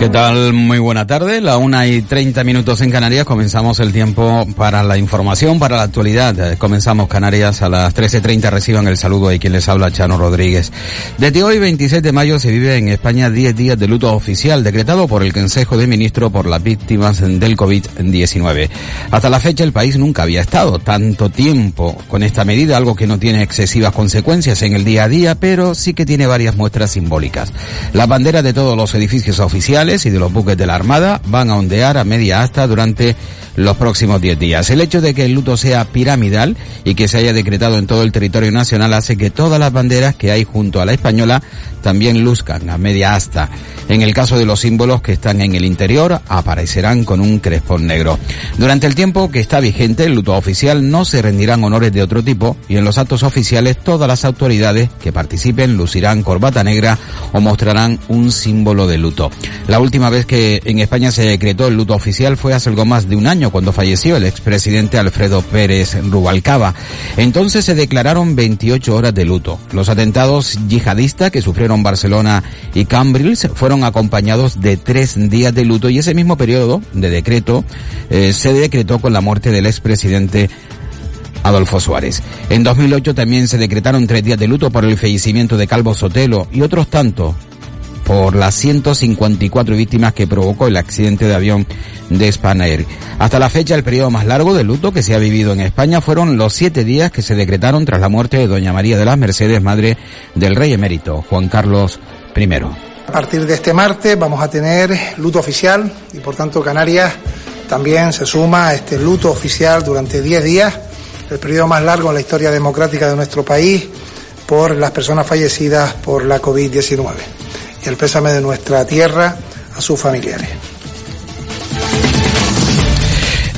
¿Qué tal? Muy buena tarde. La una y treinta minutos en Canarias. Comenzamos el tiempo para la información, para la actualidad. Comenzamos Canarias a las 13.30. Reciban el saludo de quien les habla, Chano Rodríguez. Desde hoy, 26 de mayo, se vive en España 10 días de luto oficial decretado por el Consejo de Ministros por las víctimas del COVID-19. Hasta la fecha, el país nunca había estado tanto tiempo con esta medida, algo que no tiene excesivas consecuencias en el día a día, pero sí que tiene varias muestras simbólicas. Las banderas de todos los edificios oficiales y de los buques de la Armada van a ondear a media asta durante los próximos 10 días. El hecho de que el luto sea piramidal y que se haya decretado en todo el territorio nacional hace que todas las banderas que hay junto a la española también luzcan a media asta. En el caso de los símbolos que están en el interior, aparecerán con un crespón negro. Durante el tiempo que está vigente el luto oficial no se rendirán honores de otro tipo y en los actos oficiales todas las autoridades que participen lucirán corbata negra o mostrarán un símbolo de luto. La última vez que en España se decretó el luto oficial fue hace algo más de un año cuando falleció el expresidente Alfredo Pérez Rubalcaba. Entonces se declararon 28 horas de luto. Los atentados yihadistas que sufrieron Barcelona y Cambrils fueron acompañados de tres días de luto y ese mismo periodo de decreto eh, se decretó con la muerte del expresidente Adolfo Suárez. En 2008 también se decretaron tres días de luto por el fallecimiento de Calvo Sotelo y otros tantos por las 154 víctimas que provocó el accidente de avión de Spanair. Hasta la fecha, el periodo más largo de luto que se ha vivido en España fueron los siete días que se decretaron tras la muerte de Doña María de las Mercedes, madre del rey emérito, Juan Carlos I. A partir de este martes vamos a tener luto oficial y por tanto Canarias también se suma a este luto oficial durante 10 días, el periodo más largo en la historia democrática de nuestro país por las personas fallecidas por la COVID-19 y el pésame de nuestra tierra a sus familiares.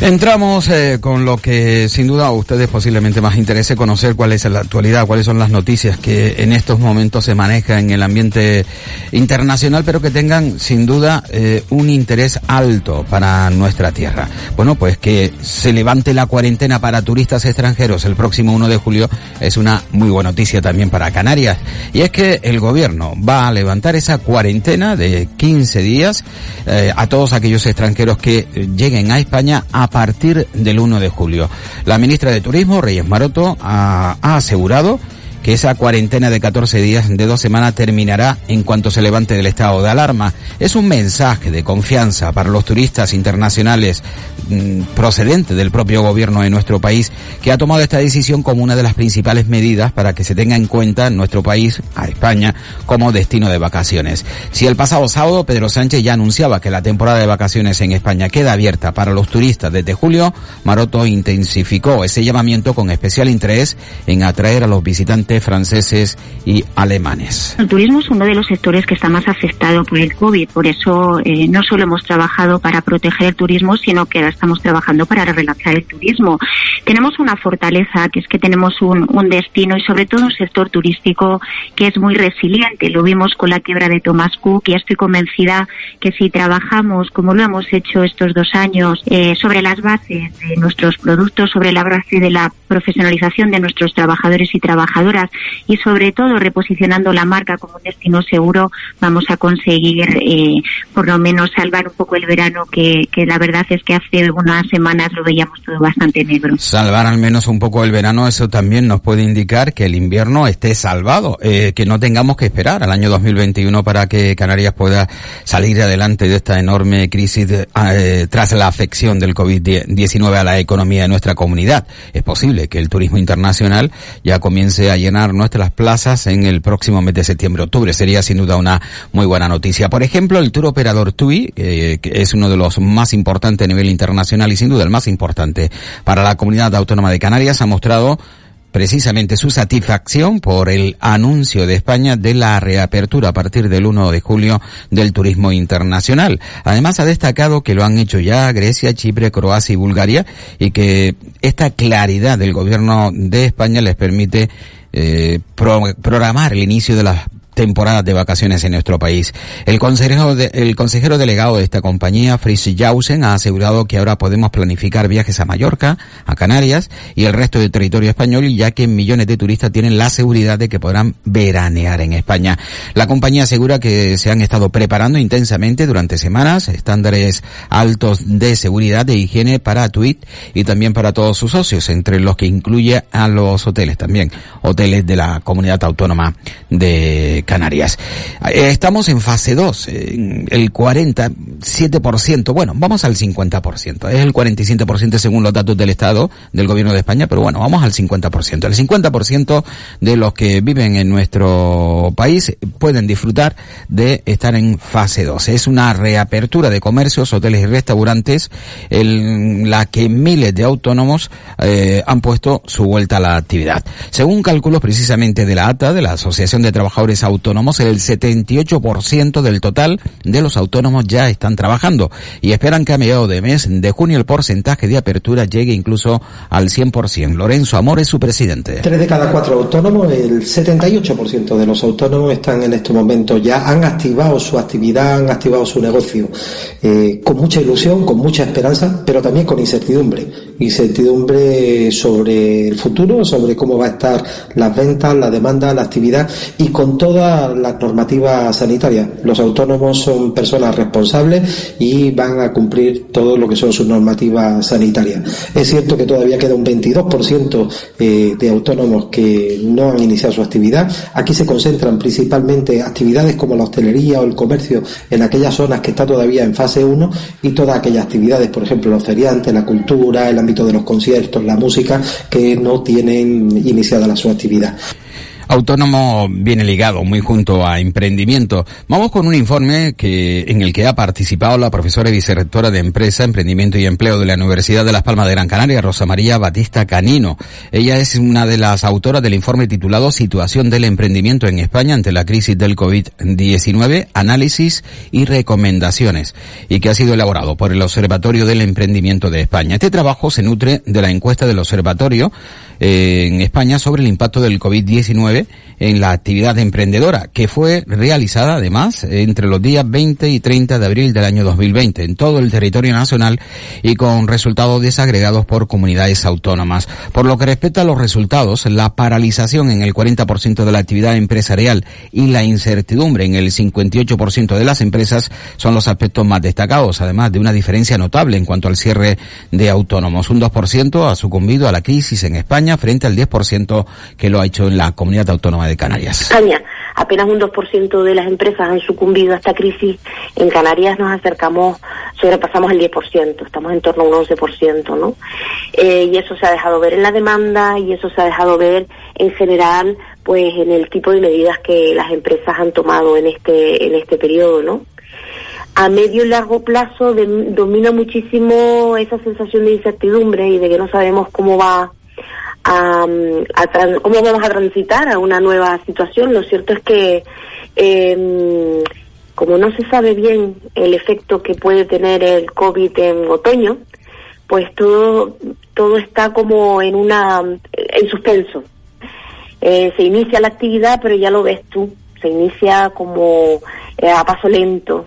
Entramos eh, con lo que sin duda a ustedes posiblemente más interese conocer cuál es la actualidad, cuáles son las noticias que en estos momentos se manejan en el ambiente internacional, pero que tengan sin duda eh, un interés alto para nuestra tierra. Bueno, pues que se levante la cuarentena para turistas extranjeros el próximo 1 de julio es una muy buena noticia también para Canarias. Y es que el gobierno va a levantar esa cuarentena de 15 días eh, a todos aquellos extranjeros que lleguen a España a partir del 1 de julio. La ministra de Turismo, Reyes Maroto, ha, ha asegurado que esa cuarentena de 14 días de dos semanas terminará en cuanto se levante del estado de alarma. Es un mensaje de confianza para los turistas internacionales mmm, procedentes del propio gobierno de nuestro país que ha tomado esta decisión como una de las principales medidas para que se tenga en cuenta nuestro país, a España, como destino de vacaciones. Si el pasado sábado Pedro Sánchez ya anunciaba que la temporada de vacaciones en España queda abierta para los turistas desde julio, Maroto intensificó ese llamamiento con especial interés en atraer a los visitantes franceses y alemanes. El turismo es uno de los sectores que está más afectado por el COVID, por eso eh, no solo hemos trabajado para proteger el turismo, sino que ahora estamos trabajando para relanzar el turismo. Tenemos una fortaleza, que es que tenemos un, destino y sobre todo un sector turístico que es muy resiliente. Lo vimos con la quiebra de Thomas Cook y estoy convencida que si trabajamos, como lo hemos hecho estos dos años, eh, sobre las bases de nuestros productos, sobre la base de la profesionalización de nuestros trabajadores y trabajadoras y sobre todo reposicionando la marca como un destino seguro, vamos a conseguir eh, por lo menos salvar un poco el verano que, la verdad es que hace unas semanas lo veíamos todo bastante negro. Salvar al menos un poco el verano, eso también nos puede indicar que el invierno esté salvado, eh, que no tengamos que esperar al año 2021 para que Canarias pueda salir adelante de esta enorme crisis de, eh, tras la afección del COVID-19 a la economía de nuestra comunidad. Es posible que el turismo internacional ya comience a llenar nuestras plazas en el próximo mes de septiembre-octubre. Sería sin duda una muy buena noticia. Por ejemplo, el tour operador TUI, eh, que es uno de los más importantes a nivel internacional y sin duda el más importante para la comunidad autónoma de Canarias, ha mostrado precisamente su satisfacción por el anuncio de España de la reapertura a partir del 1 de julio del turismo internacional. Además ha destacado que lo han hecho ya Grecia, Chipre, Croacia y Bulgaria y que esta claridad del gobierno de España les permite eh, programar el inicio de las temporadas de vacaciones en nuestro país. El consejero, de, el consejero delegado de esta compañía, Fritz Jausen, ha asegurado que ahora podemos planificar viajes a Mallorca, a Canarias y el resto del territorio español, ya que millones de turistas tienen la seguridad de que podrán veranear en España. La compañía asegura que se han estado preparando intensamente durante semanas estándares altos de seguridad e higiene para TUIT y también para todos sus socios, entre los que incluye a los hoteles también, hoteles de la comunidad autónoma de Canarias. Eh, estamos en fase 2, el 47%, bueno, vamos al 50%, es el 47% según los datos del Estado, del Gobierno de España, pero bueno, vamos al 50%. El 50% de los que viven en nuestro país pueden disfrutar de estar en fase 2. Es una reapertura de comercios, hoteles y restaurantes en la que miles de autónomos eh, han puesto su vuelta a la actividad. Según cálculos precisamente de la ATA, de la Asociación de Trabajadores autónomos, el 78% del total de los autónomos ya están trabajando y esperan que a mediados de mes de junio el porcentaje de apertura llegue incluso al 100%. Lorenzo Amor es su presidente. Tres de cada cuatro autónomos, el 78% de los autónomos están en este momento ya, han activado su actividad, han activado su negocio, eh, con mucha ilusión, con mucha esperanza, pero también con incertidumbre. Incertidumbre sobre el futuro, sobre cómo va a estar las ventas, la demanda, la actividad y con toda las normativas sanitarias. Los autónomos son personas responsables y van a cumplir todo lo que son sus normativas sanitarias. Es cierto que todavía queda un 22% eh, de autónomos que no han iniciado su actividad. Aquí se concentran principalmente actividades como la hostelería o el comercio en aquellas zonas que está todavía en fase 1 y todas aquellas actividades, por ejemplo, los feriantes, la cultura, el ámbito de los conciertos, la música, que no tienen iniciada su actividad. Autónomo viene ligado muy junto a emprendimiento. Vamos con un informe que, en el que ha participado la profesora y vicerrectora de Empresa, Emprendimiento y Empleo de la Universidad de Las Palmas de Gran Canaria, Rosa María Batista Canino. Ella es una de las autoras del informe titulado Situación del emprendimiento en España ante la crisis del COVID-19, análisis y recomendaciones, y que ha sido elaborado por el Observatorio del Emprendimiento de España. Este trabajo se nutre de la encuesta del Observatorio eh, en España sobre el impacto del COVID-19 en la actividad emprendedora, que fue realizada además entre los días 20 y 30 de abril del año 2020 en todo el territorio nacional y con resultados desagregados por comunidades autónomas. Por lo que respecta a los resultados, la paralización en el 40% de la actividad empresarial y la incertidumbre en el 58% de las empresas son los aspectos más destacados, además de una diferencia notable en cuanto al cierre de autónomos. Un 2% ha sucumbido a la crisis en España frente al 10% que lo ha hecho en la comunidad autónoma de Canarias. España, apenas un 2% de las empresas han sucumbido a esta crisis. En Canarias nos acercamos, sobrepasamos el 10%, estamos en torno a un 11%, ¿no? Eh, y eso se ha dejado ver en la demanda y eso se ha dejado ver en general pues en el tipo de medidas que las empresas han tomado en este en este periodo, ¿no? a medio y largo plazo domina muchísimo esa sensación de incertidumbre y de que no sabemos cómo va a, cómo vamos a transitar a una nueva situación. Lo cierto es que em, como no se sabe bien el efecto que puede tener el COVID en otoño, pues todo todo está como en una en suspenso. Eh, se inicia la actividad, pero ya lo ves tú, se inicia como eh, a paso lento.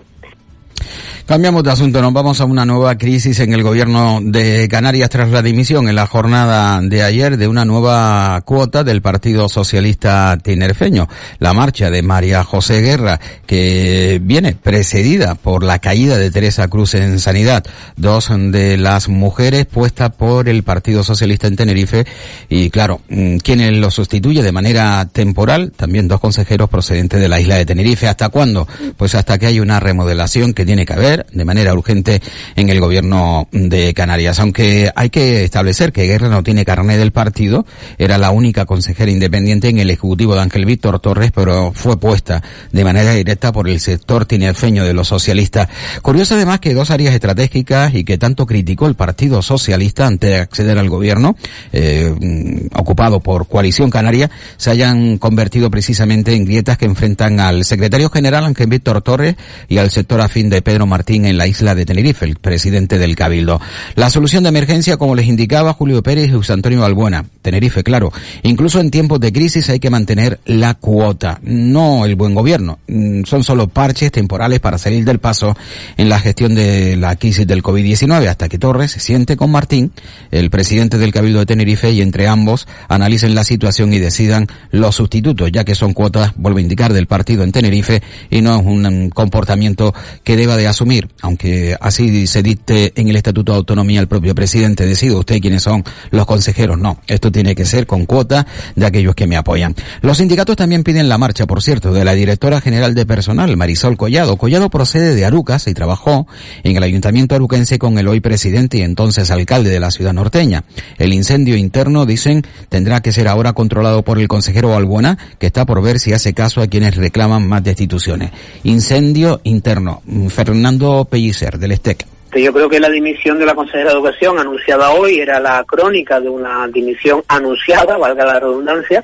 Cambiamos de asunto, nos vamos a una nueva crisis en el gobierno de Canarias tras la dimisión en la jornada de ayer de una nueva cuota del Partido Socialista Tinerfeño. La marcha de María José Guerra, que viene precedida por la caída de Teresa Cruz en Sanidad, dos de las mujeres puestas por el Partido Socialista en Tenerife y claro, mm, quien lo sustituye de manera temporal, también dos consejeros procedentes de la isla de Tenerife. ¿Hasta cuándo? Pues hasta que hay una remodelación que tiene que haber de manera urgente en el gobierno de Canarias. Aunque hay que establecer que Guerra no tiene carné del partido, era la única consejera independiente en el ejecutivo de Ángel Víctor Torres, pero fue puesta de manera directa por el sector tinerfeño de los socialistas. Curioso además que dos áreas estratégicas y que tanto criticó el Partido Socialista antes de acceder al gobierno, eh, mm, ocupado por Coalición Canaria, se hayan convertido precisamente en grietas que enfrentan al secretario general Ángel Víctor Torres y al sector afín de Pedro Martín en la isla de Tenerife, el presidente del Cabildo. La solución de emergencia, como les indicaba Julio Pérez y José Antonio Balbuena, Tenerife, claro. Incluso en tiempos de crisis hay que mantener la cuota, no el buen gobierno. Mm, son solo parches temporales para salir del paso en la gestión de la crisis del COVID-19 hasta que Torres se siente con Martín, el presidente del Cabildo de Tenerife, y entre ambos analicen la situación y decidan los sustitutos, ya que son cuotas, vuelvo a indicar, del partido en Tenerife y no es un comportamiento que deba de asumir, aunque así se dicte en el Estatuto de Autonomía el propio presidente, decide usted quiénes son los consejeros. No, esto tiene que ser con cuota de aquellos que me apoyan. Los sindicatos también piden la marcha, por cierto, de la directora general de personal, Marisol Collado. Collado procede de Arucas y trabajó en el ayuntamiento aruquense con el hoy presidente y entonces alcalde de la ciudad norteña. El incendio interno, dicen, tendrá que ser ahora controlado por el consejero Albuena, que está por ver si hace caso a quienes reclaman más destituciones. Incendio interno. Fernando Pellicer, del STEC. Yo creo que la dimisión de la consejera de Educación anunciada hoy era la crónica de una dimisión anunciada, valga la redundancia.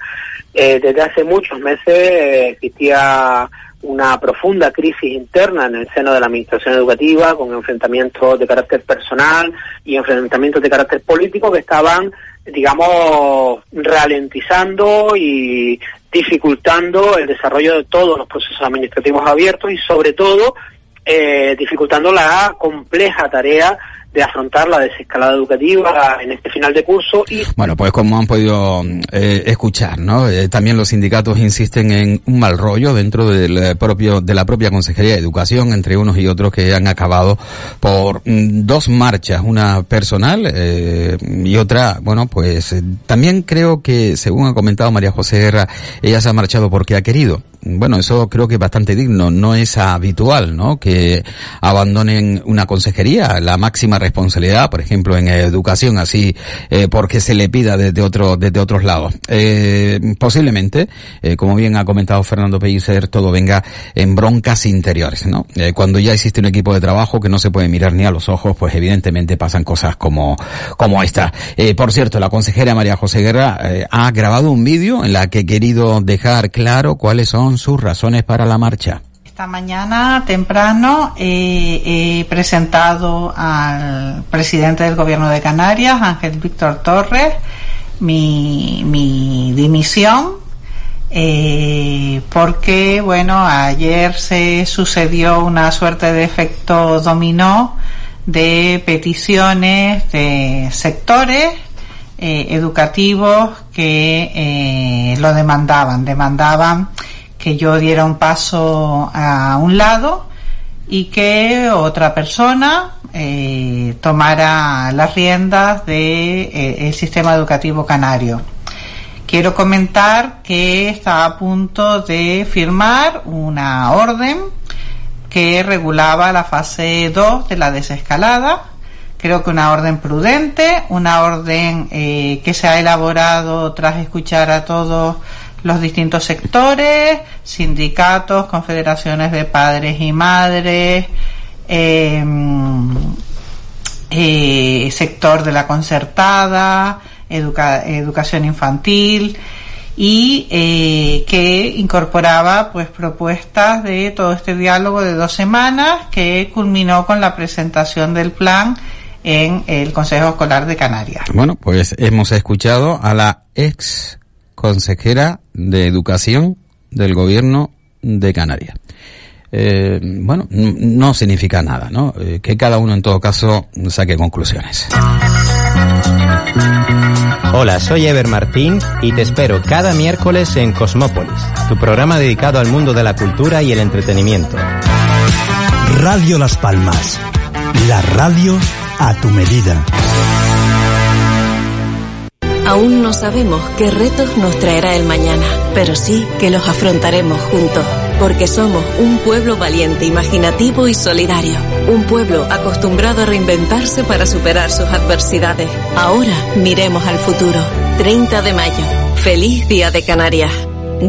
Eh, desde hace muchos meses eh, existía una profunda crisis interna en el seno de la administración educativa, con enfrentamientos de carácter personal y enfrentamientos de carácter político que estaban, digamos, ralentizando y dificultando el desarrollo de todos los procesos administrativos abiertos y sobre todo eh, dificultando la compleja tarea de afrontar la desescalada educativa en este final de curso y bueno pues como han podido eh, escuchar no eh, también los sindicatos insisten en un mal rollo dentro del eh, propio de la propia consejería de educación entre unos y otros que han acabado por mm, dos marchas una personal eh, y otra bueno pues también creo que según ha comentado María José Guerra ella se ha marchado porque ha querido bueno, eso creo que es bastante digno, no es habitual, ¿no? Que abandonen una consejería, la máxima responsabilidad, por ejemplo, en educación, así, eh, porque se le pida desde otro, desde otros lados. Eh, posiblemente, eh, como bien ha comentado Fernando Pellicer, todo venga en broncas interiores, ¿no? Eh, cuando ya existe un equipo de trabajo que no se puede mirar ni a los ojos, pues evidentemente pasan cosas como, como esta. Eh, por cierto, la consejera María José Guerra ha grabado un vídeo en la que he querido dejar claro cuáles son sus razones para la marcha. Esta mañana temprano eh, he presentado al presidente del gobierno de Canarias, Ángel Víctor Torres, mi, mi dimisión eh, porque bueno ayer se sucedió una suerte de efecto dominó de peticiones de sectores eh, educativos que lo demandaban demandaban que yo diera un paso a un lado y que otra persona eh, tomara las riendas del de, eh, sistema educativo canario. Quiero comentar que está a punto de firmar una orden que regulaba la fase 2 de la desescalada. Creo que una orden prudente, una orden eh, que se ha elaborado tras escuchar a todos los distintos sectores, sindicatos, confederaciones de padres y madres, eh, eh, sector de la concertada, educa educación infantil y eh, que incorporaba pues propuestas de todo este diálogo de dos semanas que culminó con la presentación del plan en el Consejo Escolar de Canarias. Bueno, pues hemos escuchado a la ex consejera de Educación del Gobierno de Canarias. Eh, bueno, no significa nada, ¿no? Eh, que cada uno en todo caso saque conclusiones. Hola, soy Ever Martín y te espero cada miércoles en Cosmópolis, tu programa dedicado al mundo de la cultura y el entretenimiento. Radio Las Palmas, la radio a tu medida. Aún no sabemos qué retos nos traerá el mañana, pero sí que los afrontaremos juntos. porque somos un pueblo valiente, imaginativo y solidario. Un pueblo acostumbrado a reinventarse para superar sus adversidades. Ahora miremos al futuro. 30 de mayo. Feliz Día de Canarias.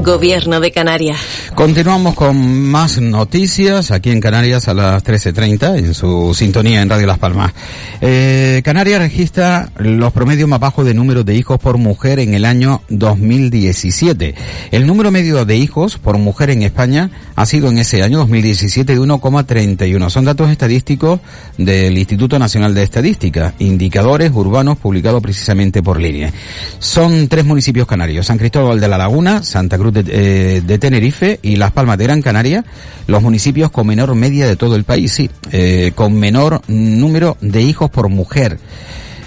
Gobierno de Canarias. Continuamos con más noticias aquí en Canarias a las 13.30 en su sintonía en Radio Las Palmas. Eh, Canarias registra los promedios más bajos de número de hijos por mujer en el año 2017. El número medio de hijos por mujer en España ha sido en ese año 2017 de 1,31. Son datos estadísticos del Instituto Nacional de Estadística, indicadores urbanos publicados precisamente por línea. Son tres municipios canarios, San Cristóbal de la Laguna, Santa Cruz de, eh, de Tenerife y Las Palmas de Gran Canaria, los municipios con menor media de todo el país, sí, eh, con menor número de hijos por mujer.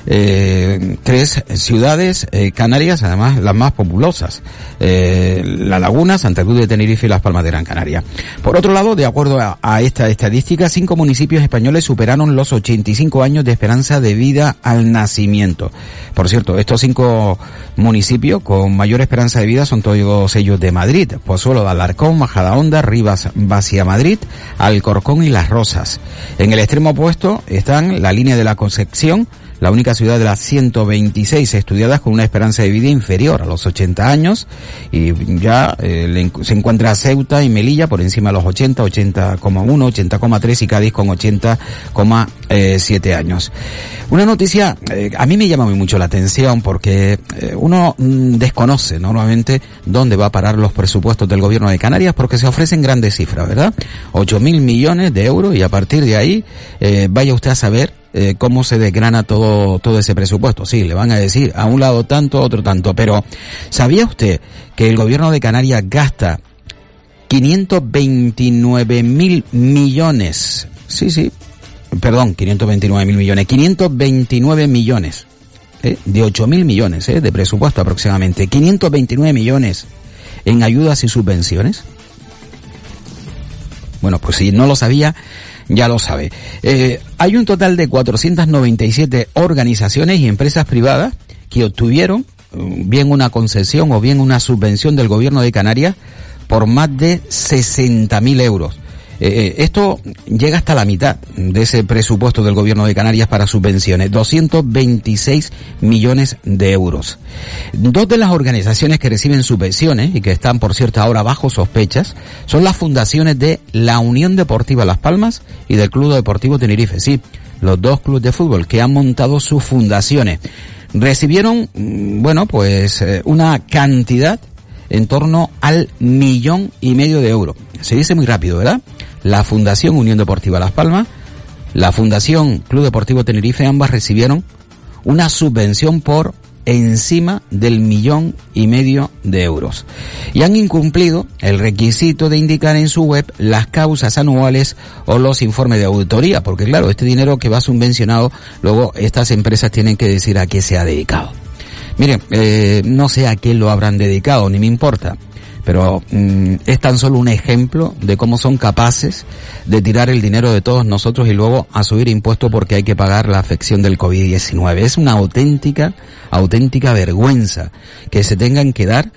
Eh, tres ciudades eh, canarias, además las más populosas, eh, La Laguna, Santa Cruz de Tenerife y Las Palmas de Gran Canaria. Por otro lado, de acuerdo a, esta estadística, cinco municipios españoles superaron los 85 años de esperanza de vida al nacimiento. Por cierto, estos cinco municipios con mayor esperanza de vida son todos ellos de Madrid, Pozuelo de Alarcón, Majadahonda, Rivas, Vacia Madrid, Alcorcón y Las Rosas. En el extremo opuesto están la línea de la Concepción, la única ciudad de las 126 estudiadas con una esperanza de vida inferior a los 80 años y ya eh, se encuentra Ceuta y Melilla por encima de los 80, 80,1, 80,3 y Cádiz con 80,7 años. Una noticia eh, a mí me llama muy mucho la atención porque eh, uno mm, desconoce normalmente dónde va a parar los presupuestos del gobierno de Canarias porque se ofrecen grandes cifras, ¿verdad? 8 mil millones de euros y a partir de ahí eh, vaya usted a saber eh, cómo se desgrana todo, todo ese presupuesto. Sí, le van a decir a un lado tanto, a otro tanto, pero ¿sabía usted que el gobierno de Canarias gasta 529 mil millones? Sí, sí, perdón, 529 mil millones, 529 millones, ¿eh? de 8 mil millones ¿eh? de presupuesto aproximadamente, 529 millones en ayudas y subvenciones. Bueno, pues si no lo sabía, ya lo sabe. Eh, hay un total de 497 organizaciones y empresas privadas que obtuvieron eh, bien una concesión o bien una subvención del gobierno de Canarias por más de 60.000 euros. Eh, eh, esto llega hasta la mitad de ese presupuesto del gobierno de Canarias para subvenciones, 226 millones de euros. Dos de las organizaciones que reciben subvenciones y que están, por cierto, ahora bajo sospechas son las fundaciones de la Unión Deportiva Las Palmas y del Club Deportivo Tenerife. Sí, los dos clubes de fútbol que han montado sus fundaciones. Recibieron, mm, bueno, pues eh, una cantidad en torno al millón y medio de euros. Se dice muy rápido, ¿verdad? La Fundación Unión Deportiva Las Palmas, la Fundación Club Deportivo Tenerife, ambas recibieron una subvención por encima del millón y medio de euros. Y han incumplido el requisito de indicar en su web las causas anuales o los informes de auditoría, porque claro, este dinero que va subvencionado, luego estas empresas tienen que decir a qué se ha dedicado. Miren, eh, no sé a qué lo habrán dedicado, ni me importa, pero mm, es tan solo un ejemplo de cómo son capaces de tirar el dinero de todos nosotros y luego a subir impuestos porque hay que pagar la afección del COVID-19. Es una auténtica, auténtica vergüenza que se tengan que dar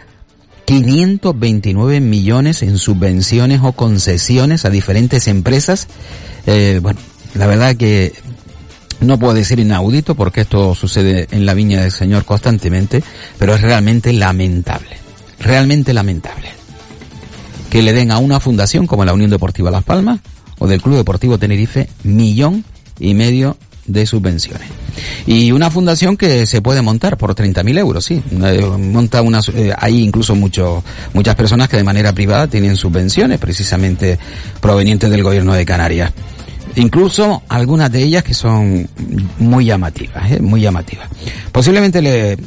529 millones en subvenciones o concesiones a diferentes empresas. Eh, bueno, la verdad que no puedo decir inaudito porque esto sucede en la viña del Señor constantemente, pero es realmente lamentable, realmente lamentable. Que le den a una fundación como la Unión Deportiva Las Palmas o del Club Deportivo Tenerife millón y medio de subvenciones. Y una fundación que se puede montar por 30.000 euros, sí. Eh, monta una, eh, hay incluso mucho, muchas personas que de manera privada tienen subvenciones precisamente provenientes del gobierno de Canarias. Incluso algunas de ellas que son muy llamativas, ¿eh? muy llamativas. Posiblemente le, eh,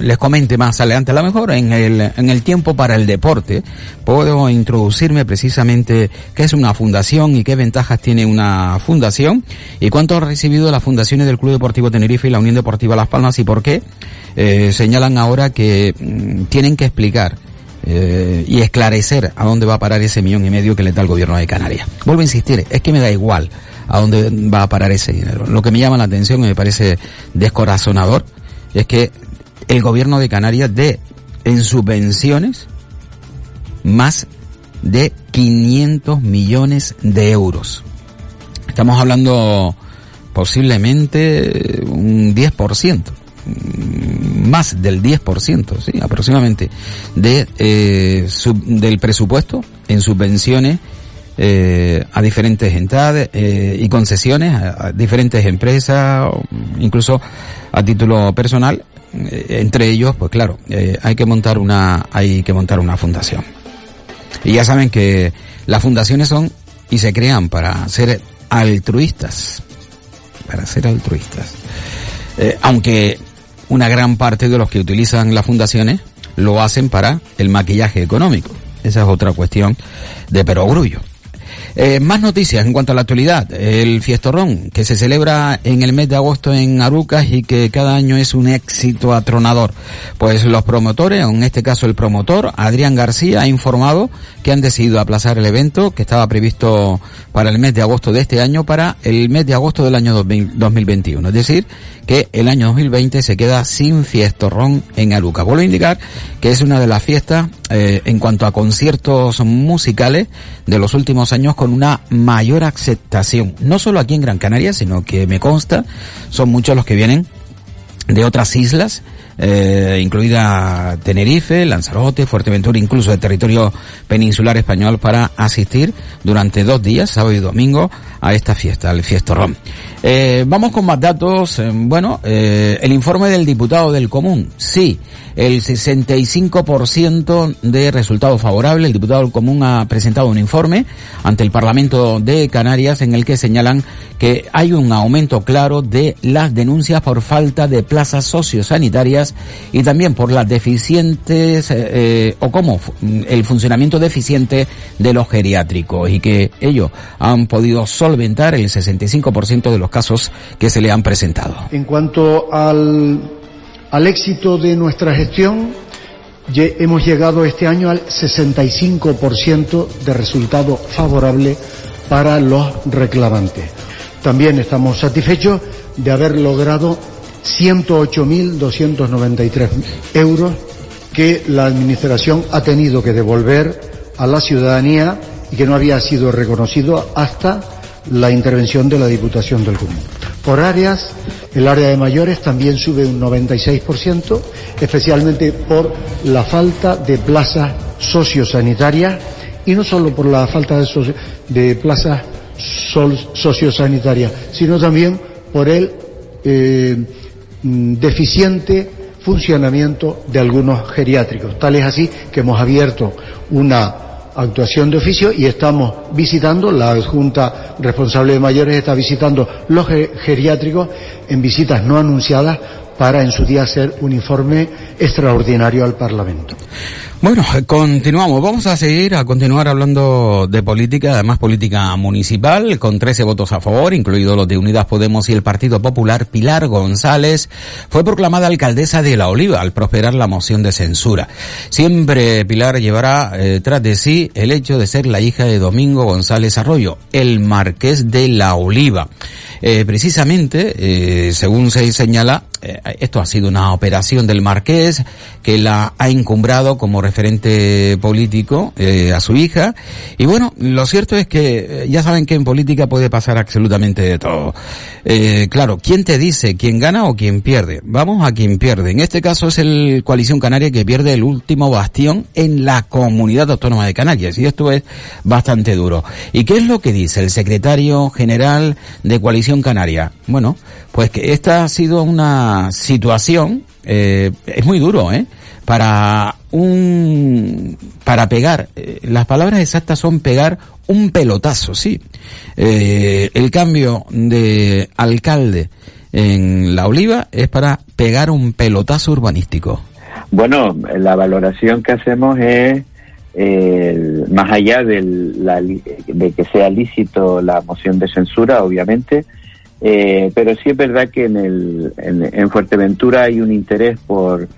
les comente más adelante, a lo mejor en el, en el tiempo para el deporte, puedo introducirme precisamente qué es una fundación y qué ventajas tiene una fundación y cuánto han recibido las fundaciones del Club Deportivo Tenerife y la Unión Deportiva Las Palmas y por qué eh, señalan ahora que mm, tienen que explicar eh, y esclarecer a dónde va a parar ese millón y medio que le da el gobierno de Canarias. Vuelvo a insistir, es que me da igual a dónde va a parar ese dinero. Lo que me llama la atención y me parece descorazonador es que el gobierno de Canarias dé en subvenciones más de 500 millones de euros. Estamos hablando posiblemente un 10%, mm, más del 10%, sí, aproximadamente, de, eh, del presupuesto en subvenciones eh, a diferentes entidades eh, y concesiones a, diferentes empresas, incluso a título personal. Eh, entre ellos, pues claro, eh, hay que montar una, hay que montar una fundación. Y ya saben que las fundaciones son y se crean para ser altruistas, para ser altruistas. Eh, aunque una gran parte de los que utilizan las fundaciones lo hacen para el maquillaje económico. Esa es otra cuestión de perogrullo. Eh, más noticias en cuanto a la actualidad. El Fiestorrón, que se celebra en el mes de agosto en Arucas y que cada año es un éxito atronador. Pues los promotores, en este caso el promotor, Adrián García, ha informado que han decidido aplazar el evento que estaba previsto para el mes de agosto de este año para el mes de agosto del año 2021. Es decir, que el año 2020 se queda sin fiestorrón en Aruca. Vuelvo a indicar que es una de las fiestas eh, en cuanto a conciertos musicales de los últimos años con una mayor aceptación, no solo aquí en Gran Canaria, sino que me consta, son muchos los que vienen de otras islas, eh, incluida Tenerife, Lanzarote, Fuerteventura, incluso de territorio peninsular español para asistir durante dos días, sábado y domingo, a esta fiesta, al Fiestorrón. Eh, vamos con más datos. Eh, bueno, eh, el informe del diputado del común. Sí, el 65% de resultado favorable. El diputado del común ha presentado un informe ante el Parlamento de Canarias en el que señalan que hay un aumento claro de las denuncias por falta de plazas sociosanitarias y también por las deficientes eh, o como el funcionamiento deficiente de los geriátricos y que ellos han podido solventar el 65% de los casos que se le han presentado. En cuanto al, al éxito de nuestra gestión, hemos llegado este año al 65% de resultado favorable para los reclamantes. También estamos satisfechos de haber logrado 108.293 euros que la Administración ha tenido que devolver a la ciudadanía y que no había sido reconocido hasta la intervención de la Diputación del Común. Por áreas, el área de mayores también sube un 96%, especialmente por la falta de plazas sociosanitarias y no solo por la falta de, de plazas sociosanitarias, sino también por el eh, deficiente funcionamiento de algunos geriátricos. Tal es así que hemos abierto una actuación de oficio y estamos visitando, la Junta Responsable de Mayores está visitando los geriátricos en visitas no anunciadas para en su día hacer un informe extraordinario al Parlamento. Bueno, continuamos. Vamos a seguir, a continuar hablando de política, además política municipal, con 13 votos a favor, incluidos los de Unidas Podemos y el Partido Popular. Pilar González fue proclamada alcaldesa de La Oliva al prosperar la moción de censura. Siempre Pilar llevará eh, tras de sí el hecho de ser la hija de Domingo González Arroyo, el marqués de La Oliva. Eh, precisamente, eh, según se señala, eh, esto ha sido una operación del marqués que la ha encumbrado como referente político a su hija. Y bueno, lo cierto es que ya saben que en política puede pasar absolutamente de todo. claro, ¿quién te dice quién gana o quién pierde? Vamos a quien pierde. En este caso es el Coalición Canaria que pierde el último bastión en la comunidad autónoma de Canarias. Y esto es bastante duro. ¿Y qué es lo que dice el secretario general de Coalición Canaria. Bueno, pues que esta ha sido una situación, eh, es muy duro, ¿eh? Para un, para pegar, eh, las palabras exactas son pegar un pelotazo, sí. Eh, el cambio de alcalde en La Oliva es para pegar un pelotazo urbanístico. Bueno, la valoración que hacemos es eh, más allá la, de que sea lícito la moción de censura, obviamente, eh, pero sí es verdad que en, el, en, Fuerteventura hay un interés por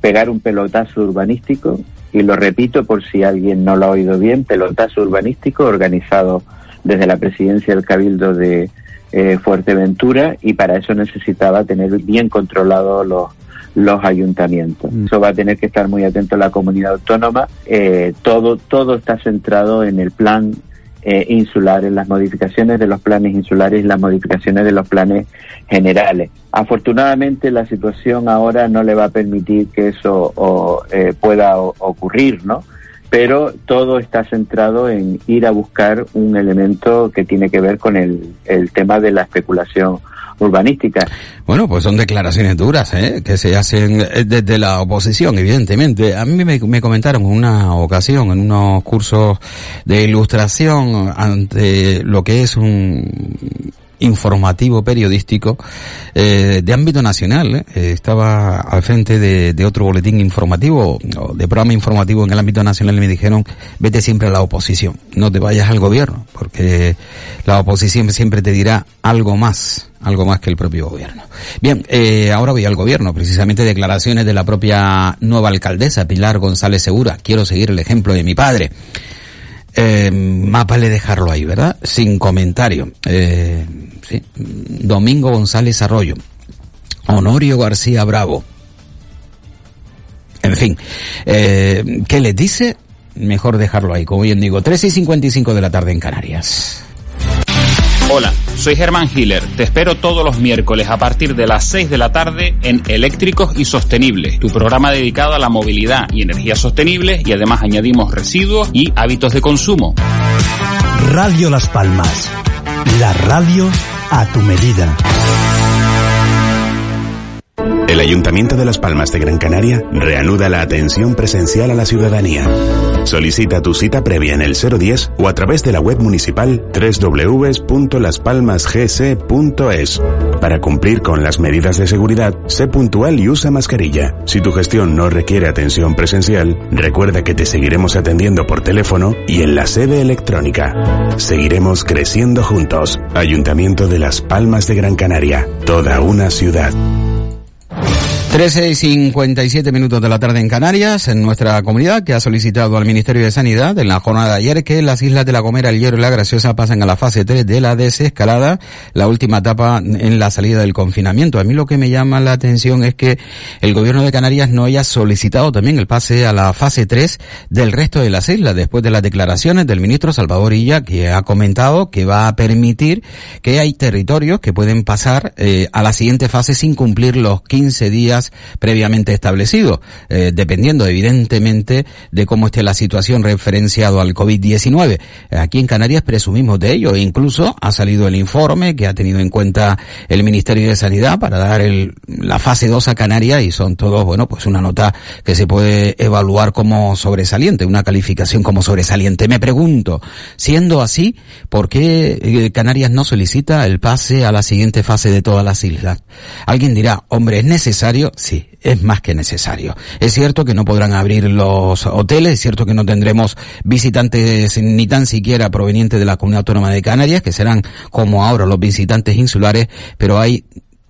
pegar un pelotazo urbanístico, y lo repito por si alguien no lo ha oído bien, pelotazo urbanístico organizado desde la presidencia del Cabildo de eh, Fuerteventura y para eso necesitaba tener bien controlados los, los ayuntamientos. Mm. Eso va a tener que estar muy atento la comunidad autónoma. Eh, todo, todo está centrado en el plan eh, insular, en las modificaciones de los planes insulares y las modificaciones de los planes generales. Afortunadamente la situación ahora no le va a permitir que eso o, eh, pueda ocurrir, ¿no? Pero todo está centrado en ir a buscar un elemento que tiene que ver con el, el tema de la especulación urbanística. Bueno, pues son declaraciones duras, ¿eh? que se hacen eh, desde la oposición, evidentemente. A mí me, me comentaron en una ocasión, en unos cursos de ilustración, ante lo que es un informativo periodístico eh, de ámbito nacional. ¿eh? Estaba al frente de, otro boletín informativo, de programa informativo en el ámbito nacional y me dijeron, vete siempre a la oposición, no te vayas al gobierno, porque la oposición siempre te dirá algo más, algo más que el propio gobierno. Bien, eh, ahora voy al gobierno, precisamente declaraciones de la propia nueva alcaldesa, Pilar González Segura. Quiero seguir el ejemplo de mi padre. Eh, más vale dejarlo ahí, ¿verdad? Sin comentario. Eh, sí. Domingo González Arroyo. Honorio García Bravo. En fin, eh, ¿qué les dice? Mejor dejarlo ahí, como bien digo, 3 y 55 de la tarde en Canarias. Hola, soy Germán Hiller. Te espero todos los miércoles a partir de las 6 de la tarde en Eléctricos y Sostenibles, tu programa dedicado a la movilidad y energías sostenibles y además añadimos residuos y hábitos de consumo. Radio Las Palmas. La radio a tu medida. El Ayuntamiento de Las Palmas de Gran Canaria reanuda la atención presencial a la ciudadanía. Solicita tu cita previa en el 010 o a través de la web municipal www.laspalmasgc.es. Para cumplir con las medidas de seguridad, sé puntual y usa mascarilla. Si tu gestión no requiere atención presencial, recuerda que te seguiremos atendiendo por teléfono y en la sede electrónica. Seguiremos creciendo juntos. Ayuntamiento de Las Palmas de Gran Canaria. Toda una ciudad. 13 y 57 minutos de la tarde en Canarias, en nuestra comunidad, que ha solicitado al Ministerio de Sanidad en la jornada de ayer que las islas de La Gomera, El Hierro y La Graciosa pasen a la fase 3 de la desescalada, la última etapa en la salida del confinamiento. A mí lo que me llama la atención es que el gobierno de Canarias no haya solicitado también el pase a la fase 3 del resto de las islas, después de las declaraciones del ministro Salvador Illa, que ha comentado que va a permitir que hay territorios que pueden pasar eh, a la siguiente fase sin cumplir los 15 días previamente establecidos, eh, dependiendo evidentemente de cómo esté la situación referenciado al COVID-19. Aquí en Canarias presumimos de ello, e incluso ha salido el informe que ha tenido en cuenta el Ministerio de Sanidad para dar el, la fase 2 a Canarias y son todos, bueno, pues una nota que se puede evaluar como sobresaliente, una calificación como sobresaliente. Me pregunto, siendo así, ¿por qué eh, Canarias no solicita el pase a la siguiente fase de todas las islas? Alguien dirá, hombre, ¿es necesario? Sí, es más que necesario. Es cierto que no podrán abrir los hoteles, es cierto que no tendremos visitantes ni tan siquiera provenientes de la Comunidad Autónoma de Canarias, que serán como ahora los visitantes insulares, pero hay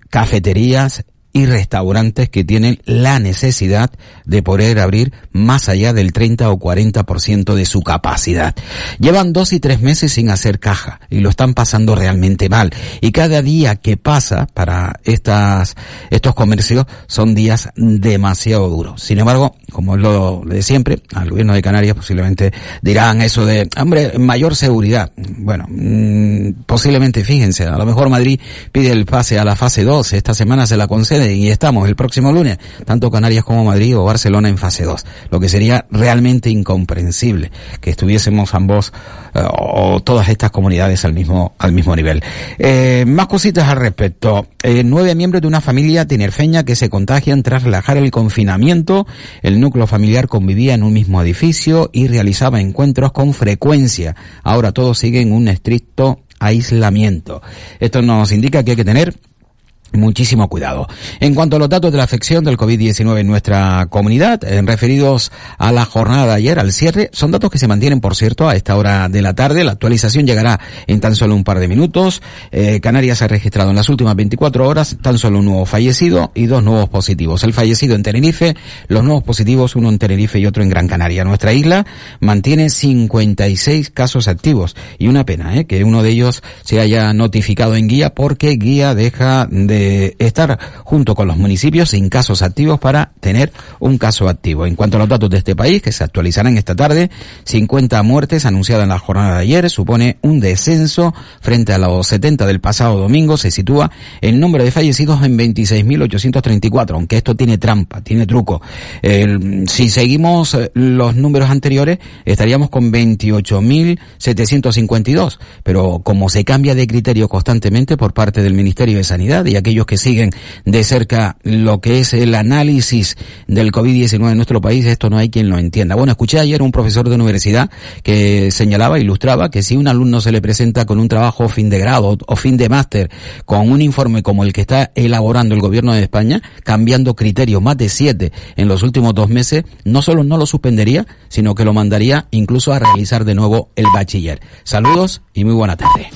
cafeterías y restaurantes que tienen la necesidad de poder abrir más allá del 30 o 40% de su capacidad. Llevan dos y tres meses sin hacer caja y lo están pasando realmente mal. Y cada día que pasa para estas, estos comercios son días demasiado duros. Sin embargo, como es lo de siempre, al gobierno de Canarias posiblemente dirán eso de, hombre, mayor seguridad. Bueno, mmm, posiblemente fíjense, a lo mejor Madrid pide el pase a la fase 2, esta semana se la concede y estamos el próximo lunes, tanto Canarias como Madrid o Barcelona en fase 2, lo que sería realmente incomprensible que estuviésemos ambos eh, o todas estas comunidades al mismo al mismo nivel. Eh, más cositas al respecto. Eh, nueve miembros de una familia tinerfeña que se contagian tras relajar el confinamiento. El núcleo familiar convivía en un mismo edificio y realizaba encuentros con frecuencia. Ahora todos siguen un estricto aislamiento. Esto nos indica que hay que tener muchísimo cuidado. En cuanto a los datos de la afección del COVID-19 en nuestra comunidad, eh, referidos a la jornada de ayer, al cierre, son datos que se mantienen, por cierto, a esta hora de la tarde. La actualización llegará en tan solo un par de minutos. Eh, Canarias ha registrado en las últimas 24 horas tan solo un nuevo fallecido y dos nuevos positivos. El fallecido en Tenerife, los nuevos positivos, uno en Tenerife y otro en Gran Canaria. Nuestra isla mantiene 56 casos activos y una pena, eh, que uno de ellos se haya notificado en guía porque guía deja de eh, estar junto con los municipios sin casos activos para tener un caso activo. En cuanto a los datos de este país, que se actualizarán esta tarde, 50 muertes anunciadas en la jornada de ayer, supone un descenso frente a los 70 del pasado domingo, se sitúa el número de fallecidos en 26.834, aunque esto tiene trampa, tiene truco. si seguimos eh, los números anteriores, estaríamos con 28.752, pero como se cambia de criterio constantemente por parte del Ministerio de Sanidad y aquellos que siguen de cerca lo que es el análisis del COVID-19 en nuestro país, esto no hay quien lo entienda. Bueno, escuché ayer un profesor de universidad que señalaba, ilustraba que si un alumno se le presenta con un trabajo fin de grado o fin de máster, con un informe como el que está elaborando el gobierno de España, cambiando criterios más de siete en los últimos dos meses, no solo no lo suspendería, sino que lo mandaría incluso a realizar de nuevo el bachiller. Saludos y muy buena tarde.